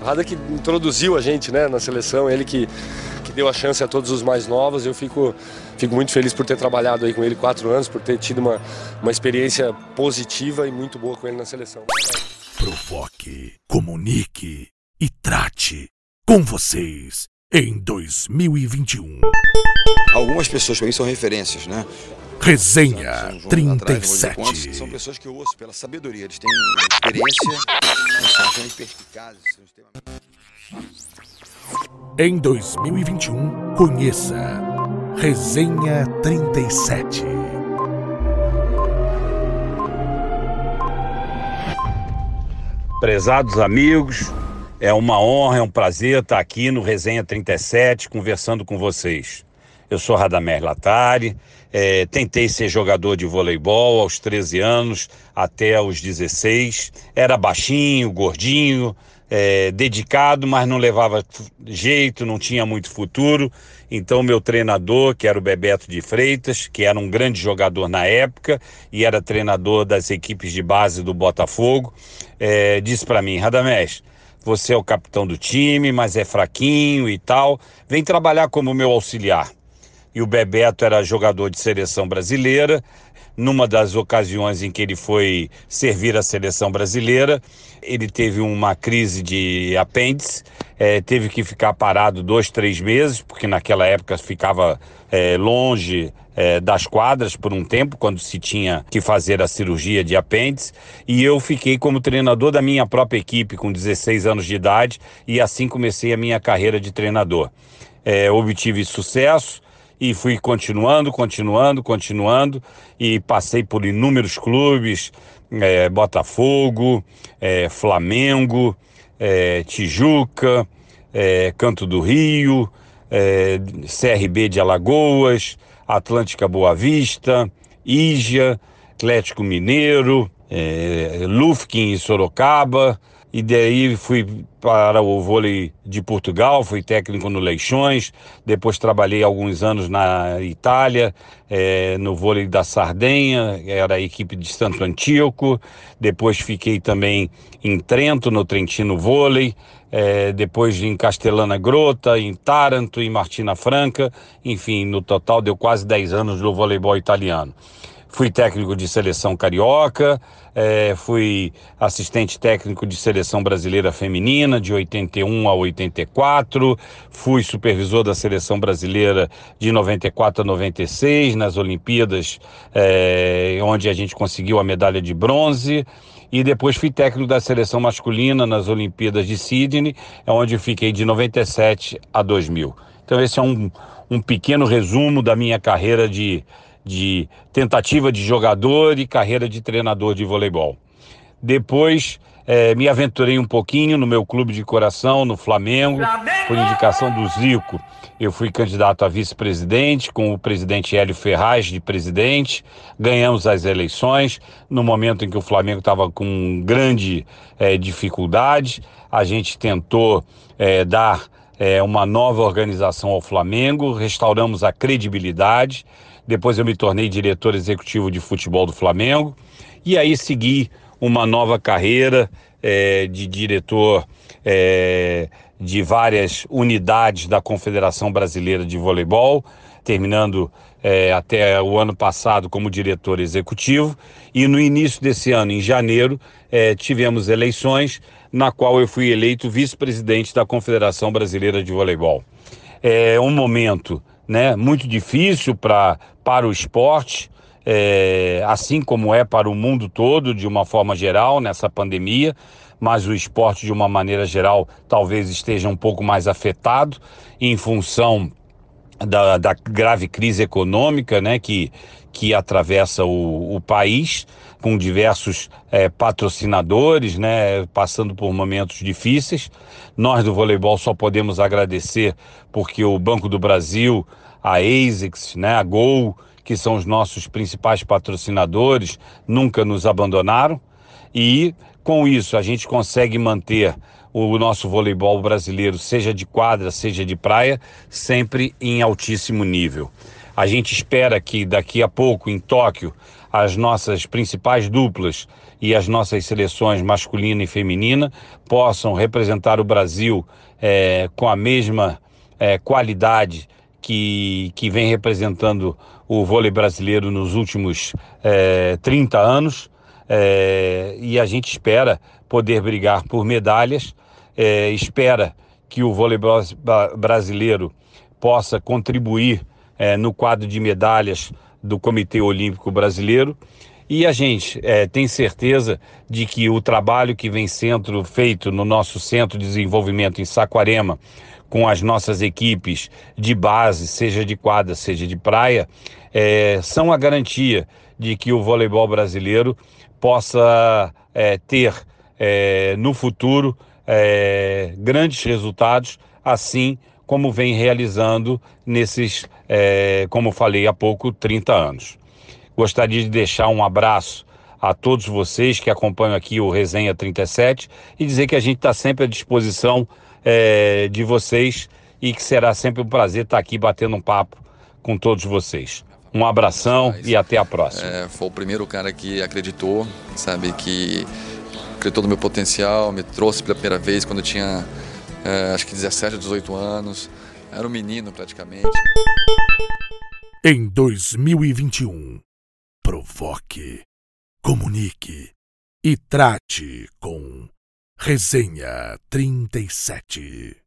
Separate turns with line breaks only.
O Rada que introduziu a gente né, na seleção, ele que, que deu a chance a todos os mais novos. Eu fico, fico muito feliz por ter trabalhado aí com ele quatro anos, por ter tido uma, uma experiência positiva e muito boa com ele na seleção.
Provoque, comunique e trate com vocês em 2021.
Algumas pessoas para mim são referências, né?
Resenha 37.
Atrás, são pessoas que eu ouço pela sabedoria, eles têm experiência, são perspicazes.
Em 2021, conheça Resenha 37.
Prezados amigos, é uma honra, é um prazer estar aqui no Resenha 37 conversando com vocês. Eu sou Radamés Latari, é, tentei ser jogador de voleibol aos 13 anos até os 16. Era baixinho, gordinho, é, dedicado, mas não levava jeito, não tinha muito futuro. Então, meu treinador, que era o Bebeto de Freitas, que era um grande jogador na época e era treinador das equipes de base do Botafogo, é, disse para mim: Radamés, você é o capitão do time, mas é fraquinho e tal, vem trabalhar como meu auxiliar e o Bebeto era jogador de seleção brasileira. Numa das ocasiões em que ele foi servir a seleção brasileira, ele teve uma crise de apêndice, é, teve que ficar parado dois, três meses, porque naquela época ficava é, longe é, das quadras por um tempo, quando se tinha que fazer a cirurgia de apêndice, e eu fiquei como treinador da minha própria equipe com 16 anos de idade, e assim comecei a minha carreira de treinador. obtive sucesso e fui continuando, continuando, continuando. E passei por inúmeros clubes, é, Botafogo, é, Flamengo, é, Tijuca, é, Canto do Rio, é, CRB de Alagoas, Atlântica Boa Vista, Ígia, Atlético Mineiro, é, Lufkin em Sorocaba, e daí fui para o vôlei de Portugal, fui técnico no Leixões, depois trabalhei alguns anos na Itália, é, no vôlei da Sardenha, era a equipe de Santo Antíoco, depois fiquei também em Trento, no Trentino Vôlei, é, depois em Castellana Grota, em Taranto, em Martina Franca, enfim, no total deu quase 10 anos no voleibol italiano. Fui técnico de seleção carioca, é, fui assistente técnico de seleção brasileira feminina de 81 a 84, fui supervisor da seleção brasileira de 94 a 96 nas Olimpíadas, é, onde a gente conseguiu a medalha de bronze e depois fui técnico da seleção masculina nas Olimpíadas de Sydney, onde fiquei de 97 a 2000. Então esse é um, um pequeno resumo da minha carreira de de tentativa de jogador e carreira de treinador de voleibol. Depois é, me aventurei um pouquinho no meu clube de coração, no Flamengo, Flamengo! por indicação do Zico. Eu fui candidato a vice-presidente, com o presidente Hélio Ferraz de presidente. Ganhamos as eleições no momento em que o Flamengo estava com grande é, dificuldade. A gente tentou é, dar uma nova organização ao Flamengo, restauramos a credibilidade. Depois eu me tornei diretor executivo de futebol do Flamengo e aí segui uma nova carreira é, de diretor é, de várias unidades da Confederação Brasileira de Voleibol, terminando é, até o ano passado como diretor executivo. E no início desse ano, em janeiro, é, tivemos eleições, na qual eu fui eleito vice-presidente da Confederação Brasileira de Voleibol. É um momento né, muito difícil pra, para o esporte, é, assim como é para o mundo todo, de uma forma geral, nessa pandemia, mas o esporte, de uma maneira geral, talvez esteja um pouco mais afetado em função da, da grave crise econômica né, que, que atravessa o, o país, com diversos é, patrocinadores, né, passando por momentos difíceis. Nós do voleibol só podemos agradecer porque o Banco do Brasil, a ASICS, né, a Gol, que são os nossos principais patrocinadores, nunca nos abandonaram. E com isso a gente consegue manter o nosso voleibol brasileiro, seja de quadra, seja de praia, sempre em altíssimo nível. A gente espera que daqui a pouco, em Tóquio, as nossas principais duplas e as nossas seleções masculina e feminina possam representar o Brasil é, com a mesma é, qualidade que, que vem representando o vôlei brasileiro nos últimos é, 30 anos. É, e a gente espera poder brigar por medalhas, é, espera que o vôlei brasileiro possa contribuir é, no quadro de medalhas do Comitê Olímpico Brasileiro. E a gente é, tem certeza de que o trabalho que vem sendo feito no nosso Centro de Desenvolvimento em Saquarema, com as nossas equipes de base, seja de quadra, seja de praia, é, são a garantia de que o voleibol brasileiro possa é, ter é, no futuro é, grandes resultados, assim como vem realizando nesses, é, como falei há pouco, 30 anos. Gostaria de deixar um abraço a todos vocês que acompanham aqui o Resenha 37 e dizer que a gente está sempre à disposição é, de vocês e que será sempre um prazer estar aqui batendo um papo com todos vocês. Um abração e até a próxima.
É, foi o primeiro cara que acreditou, sabe, que acreditou no meu potencial, me trouxe pela primeira vez quando eu tinha é, acho que 17, 18 anos. Era um menino praticamente.
Em 2021, provoque, comunique e trate com Resenha 37.